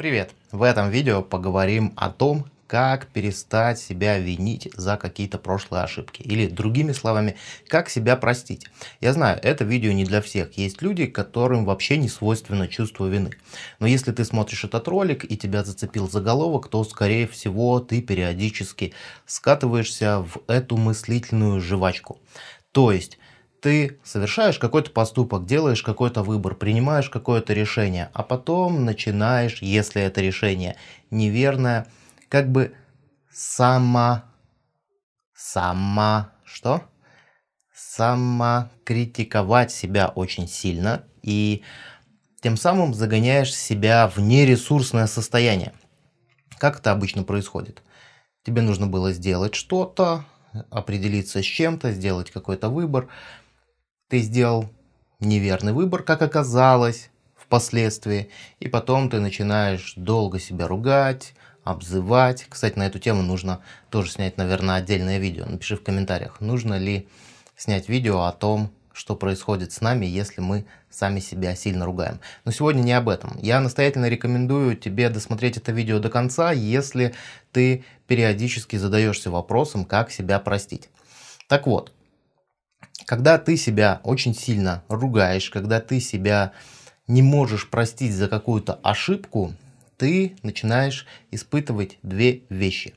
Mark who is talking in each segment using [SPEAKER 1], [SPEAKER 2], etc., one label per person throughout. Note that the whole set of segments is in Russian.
[SPEAKER 1] Привет! В этом видео поговорим о том, как перестать себя винить за какие-то прошлые ошибки. Или другими словами, как себя простить. Я знаю, это видео не для всех. Есть люди, которым вообще не свойственно чувство вины. Но если ты смотришь этот ролик и тебя зацепил заголовок, то скорее всего ты периодически скатываешься в эту мыслительную жвачку. То есть ты совершаешь какой-то поступок, делаешь какой-то выбор, принимаешь какое-то решение, а потом начинаешь, если это решение неверное, как бы сама, сама, что? Самокритиковать себя очень сильно и тем самым загоняешь себя в нересурсное состояние. Как это обычно происходит? Тебе нужно было сделать что-то, определиться с чем-то, сделать какой-то выбор – ты сделал неверный выбор, как оказалось впоследствии, и потом ты начинаешь долго себя ругать, обзывать. Кстати, на эту тему нужно тоже снять, наверное, отдельное видео. Напиши в комментариях, нужно ли снять видео о том, что происходит с нами, если мы сами себя сильно ругаем. Но сегодня не об этом. Я настоятельно рекомендую тебе досмотреть это видео до конца, если ты периодически задаешься вопросом, как себя простить. Так вот, когда ты себя очень сильно ругаешь, когда ты себя не можешь простить за какую-то ошибку, ты начинаешь испытывать две вещи.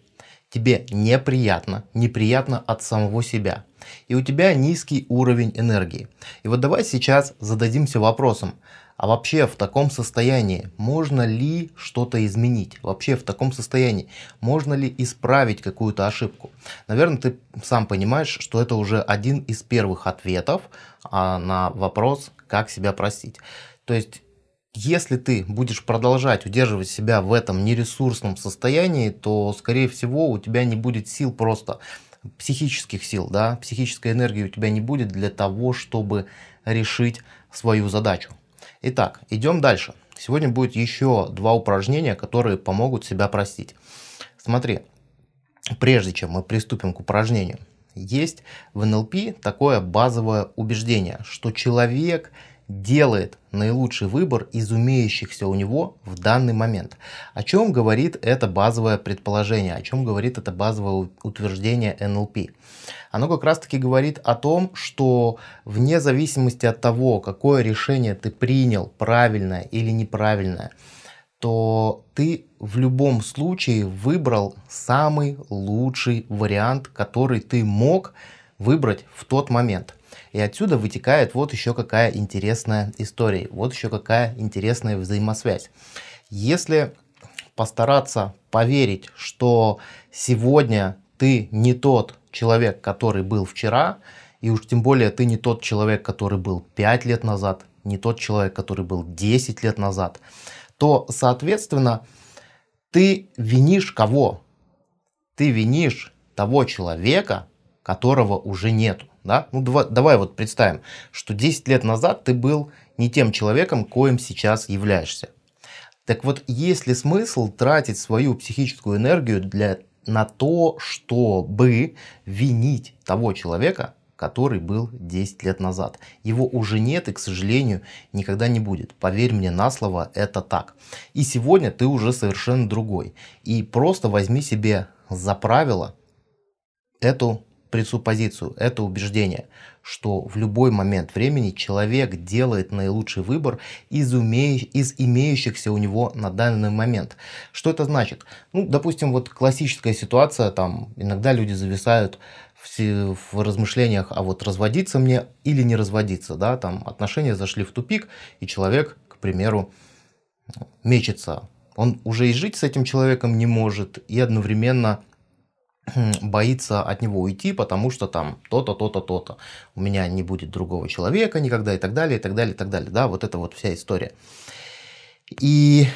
[SPEAKER 1] Тебе неприятно, неприятно от самого себя. И у тебя низкий уровень энергии. И вот давай сейчас зададимся вопросом, а вообще в таком состоянии можно ли что-то изменить? Вообще в таком состоянии можно ли исправить какую-то ошибку? Наверное, ты сам понимаешь, что это уже один из первых ответов а, на вопрос, как себя простить. То есть если ты будешь продолжать удерживать себя в этом нересурсном состоянии, то, скорее всего, у тебя не будет сил просто психических сил, да, психической энергии у тебя не будет для того, чтобы решить свою задачу. Итак, идем дальше. Сегодня будет еще два упражнения, которые помогут себя простить. Смотри, прежде чем мы приступим к упражнению, есть в НЛП такое базовое убеждение, что человек – делает наилучший выбор из умеющихся у него в данный момент. О чем говорит это базовое предположение, о чем говорит это базовое утверждение НЛП? Оно как раз таки говорит о том, что вне зависимости от того, какое решение ты принял, правильное или неправильное, то ты в любом случае выбрал самый лучший вариант, который ты мог выбрать в тот момент – и отсюда вытекает вот еще какая интересная история, вот еще какая интересная взаимосвязь. Если постараться поверить, что сегодня ты не тот человек, который был вчера, и уж тем более ты не тот человек, который был 5 лет назад, не тот человек, который был 10 лет назад, то, соответственно, ты винишь кого? Ты винишь того человека, которого уже нету. Да? Ну, давай, давай вот представим, что 10 лет назад ты был не тем человеком, коим сейчас являешься. Так вот, есть ли смысл тратить свою психическую энергию для, на то, чтобы винить того человека, который был 10 лет назад. Его уже нет и, к сожалению, никогда не будет. Поверь мне на слово, это так. И сегодня ты уже совершенно другой. И просто возьми себе за правило эту пресуппозицию, это убеждение, что в любой момент времени человек делает наилучший выбор из, умею, из имеющихся у него на данный момент. Что это значит? Ну, допустим, вот классическая ситуация, там иногда люди зависают в, в размышлениях, а вот разводиться мне или не разводиться, да, там отношения зашли в тупик, и человек, к примеру, мечется. Он уже и жить с этим человеком не может, и одновременно боится от него уйти, потому что там то-то, то-то, то-то. У меня не будет другого человека никогда и так далее, и так далее, и так далее. Да, вот это вот вся история. И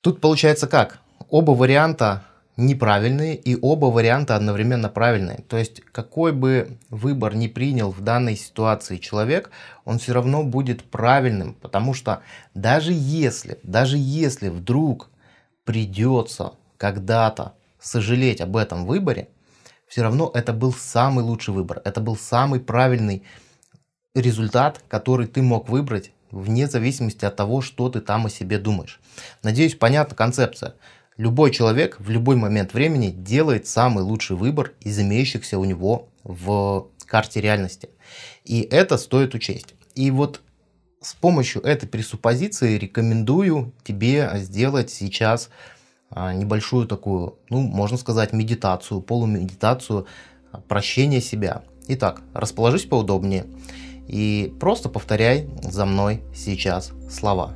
[SPEAKER 1] тут получается как? Оба варианта неправильные и оба варианта одновременно правильные. То есть какой бы выбор ни принял в данной ситуации человек, он все равно будет правильным, потому что даже если, даже если вдруг придется когда-то сожалеть об этом выборе, все равно это был самый лучший выбор. Это был самый правильный результат, который ты мог выбрать вне зависимости от того, что ты там о себе думаешь. Надеюсь, понятна концепция. Любой человек в любой момент времени делает самый лучший выбор из имеющихся у него в карте реальности. И это стоит учесть. И вот с помощью этой пресуппозиции рекомендую тебе сделать сейчас небольшую такую, ну, можно сказать, медитацию, полумедитацию а, прощения себя. Итак, расположись поудобнее и просто повторяй за мной сейчас слова.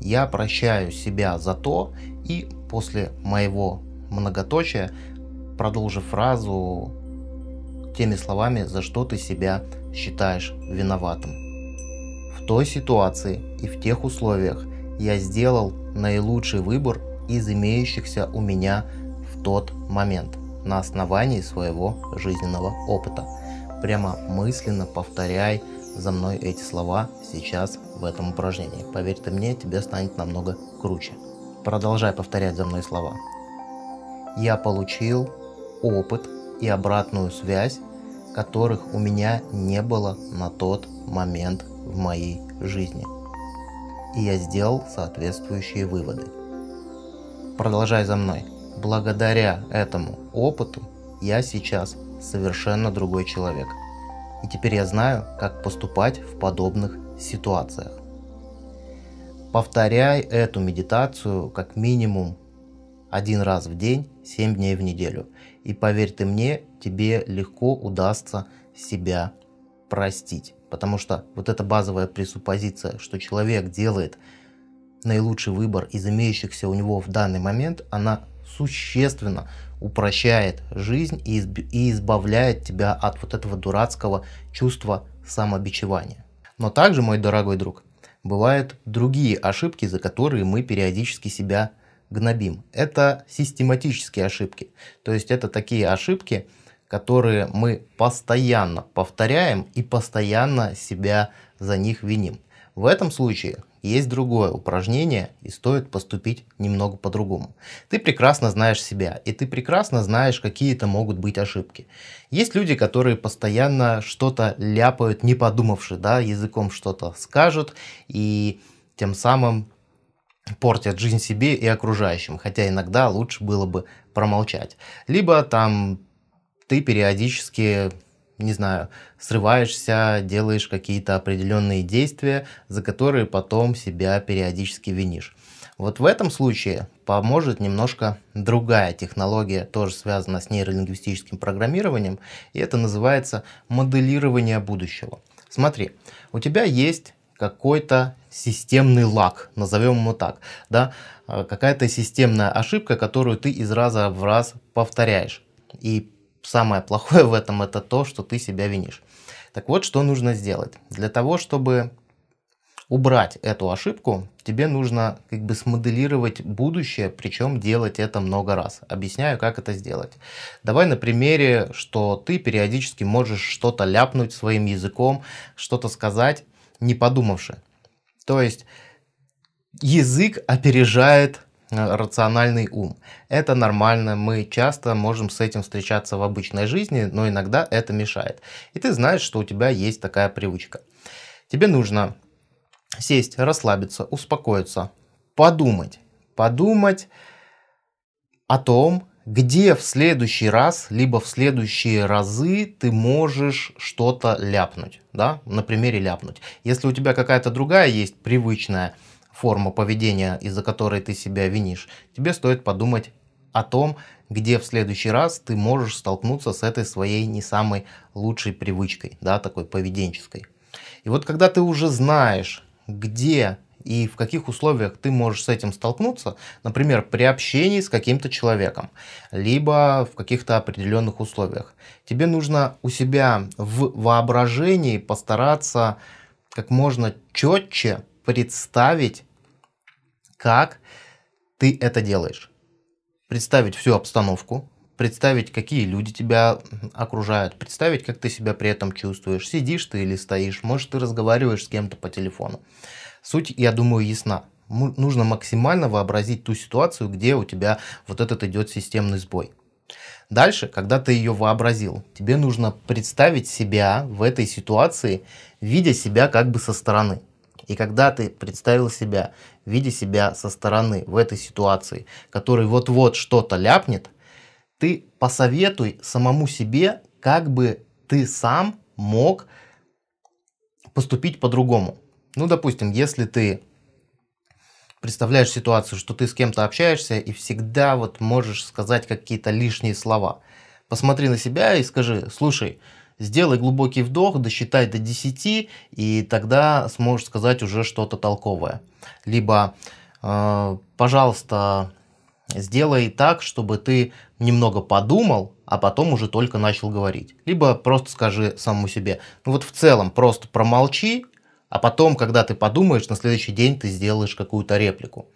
[SPEAKER 1] Я прощаю себя за то и после моего многоточия продолжи фразу теми словами, за что ты себя считаешь виноватым. В той ситуации и в тех условиях я сделал наилучший выбор из имеющихся у меня в тот момент на основании своего жизненного опыта. Прямо мысленно повторяй за мной эти слова сейчас в этом упражнении. Поверь ты мне, тебе станет намного круче. Продолжай повторять за мной слова. Я получил опыт и обратную связь, которых у меня не было на тот момент в моей жизни. И я сделал соответствующие выводы. Продолжай за мной. Благодаря этому опыту я сейчас совершенно другой человек. И теперь я знаю, как поступать в подобных ситуациях. Повторяй эту медитацию как минимум один раз в день, 7 дней в неделю. И поверь ты мне, тебе легко удастся себя простить. Потому что вот эта базовая пресуппозиция, что человек делает наилучший выбор из имеющихся у него в данный момент, она существенно упрощает жизнь и избавляет тебя от вот этого дурацкого чувства самобичевания. Но также, мой дорогой друг, бывают другие ошибки, за которые мы периодически себя гнобим. Это систематические ошибки. То есть это такие ошибки, которые мы постоянно повторяем и постоянно себя за них виним. В этом случае есть другое упражнение, и стоит поступить немного по-другому. Ты прекрасно знаешь себя, и ты прекрасно знаешь, какие это могут быть ошибки. Есть люди, которые постоянно что-то ляпают, не подумавши, да, языком что-то скажут, и тем самым портят жизнь себе и окружающим, хотя иногда лучше было бы промолчать. Либо там ты периодически не знаю, срываешься, делаешь какие-то определенные действия, за которые потом себя периодически винишь. Вот в этом случае поможет немножко другая технология, тоже связана с нейролингвистическим программированием, и это называется моделирование будущего. Смотри, у тебя есть какой-то системный лаг, назовем его так, да, а, какая-то системная ошибка, которую ты из раза в раз повторяешь. И самое плохое в этом это то, что ты себя винишь. Так вот, что нужно сделать? Для того, чтобы убрать эту ошибку, тебе нужно как бы смоделировать будущее, причем делать это много раз. Объясняю, как это сделать. Давай на примере, что ты периодически можешь что-то ляпнуть своим языком, что-то сказать, не подумавши. То есть язык опережает рациональный ум. Это нормально, мы часто можем с этим встречаться в обычной жизни, но иногда это мешает. И ты знаешь, что у тебя есть такая привычка. Тебе нужно сесть, расслабиться, успокоиться, подумать. Подумать о том, где в следующий раз, либо в следующие разы ты можешь что-то ляпнуть. Да? На примере ляпнуть. Если у тебя какая-то другая есть привычная форма поведения, из-за которой ты себя винишь, тебе стоит подумать о том, где в следующий раз ты можешь столкнуться с этой своей не самой лучшей привычкой, да, такой поведенческой. И вот когда ты уже знаешь, где и в каких условиях ты можешь с этим столкнуться, например, при общении с каким-то человеком, либо в каких-то определенных условиях, тебе нужно у себя в воображении постараться как можно четче представить как ты это делаешь. Представить всю обстановку, представить, какие люди тебя окружают, представить, как ты себя при этом чувствуешь. Сидишь ты или стоишь, может, ты разговариваешь с кем-то по телефону. Суть, я думаю, ясна. Нужно максимально вообразить ту ситуацию, где у тебя вот этот идет системный сбой. Дальше, когда ты ее вообразил, тебе нужно представить себя в этой ситуации, видя себя как бы со стороны. И когда ты представил себя, видя себя со стороны в этой ситуации, который вот-вот что-то ляпнет, ты посоветуй самому себе, как бы ты сам мог поступить по-другому. Ну, допустим, если ты представляешь ситуацию, что ты с кем-то общаешься и всегда вот можешь сказать какие-то лишние слова. Посмотри на себя и скажи, слушай, сделай глубокий вдох, досчитай до 10, и тогда сможешь сказать уже что-то толковое. Либо, э, пожалуйста, сделай так, чтобы ты немного подумал, а потом уже только начал говорить. Либо просто скажи самому себе, ну вот в целом просто промолчи, а потом, когда ты подумаешь, на следующий день ты сделаешь какую-то реплику.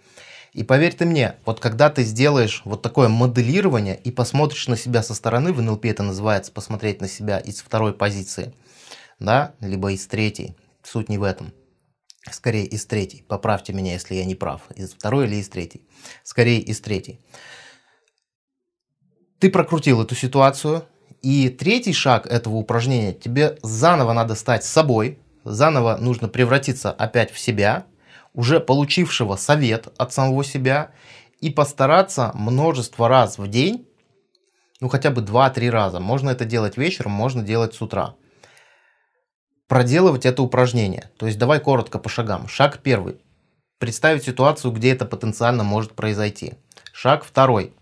[SPEAKER 1] И поверь ты мне, вот когда ты сделаешь вот такое моделирование и посмотришь на себя со стороны, в НЛП это называется посмотреть на себя из второй позиции, да, либо из третьей, суть не в этом, скорее из третьей, поправьте меня, если я не прав, из второй или из третьей, скорее из третьей. Ты прокрутил эту ситуацию, и третий шаг этого упражнения, тебе заново надо стать собой, заново нужно превратиться опять в себя, уже получившего совет от самого себя, и постараться множество раз в день, ну хотя бы 2-3 раза, можно это делать вечером, можно делать с утра, проделывать это упражнение. То есть давай коротко по шагам. Шаг первый. Представить ситуацию, где это потенциально может произойти. Шаг второй.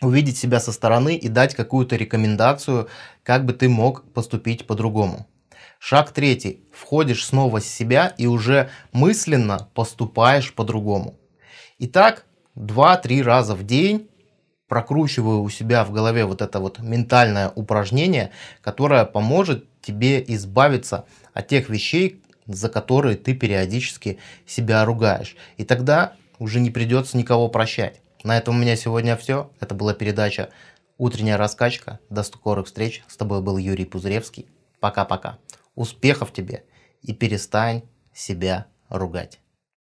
[SPEAKER 1] Увидеть себя со стороны и дать какую-то рекомендацию, как бы ты мог поступить по-другому. Шаг третий. Входишь снова с себя и уже мысленно поступаешь по-другому. Итак, 2-3 раза в день прокручиваю у себя в голове вот это вот ментальное упражнение, которое поможет тебе избавиться от тех вещей, за которые ты периодически себя ругаешь. И тогда уже не придется никого прощать. На этом у меня сегодня все. Это была передача «Утренняя раскачка». До скорых встреч. С тобой был Юрий Пузыревский. Пока-пока. Успехов тебе и перестань себя ругать.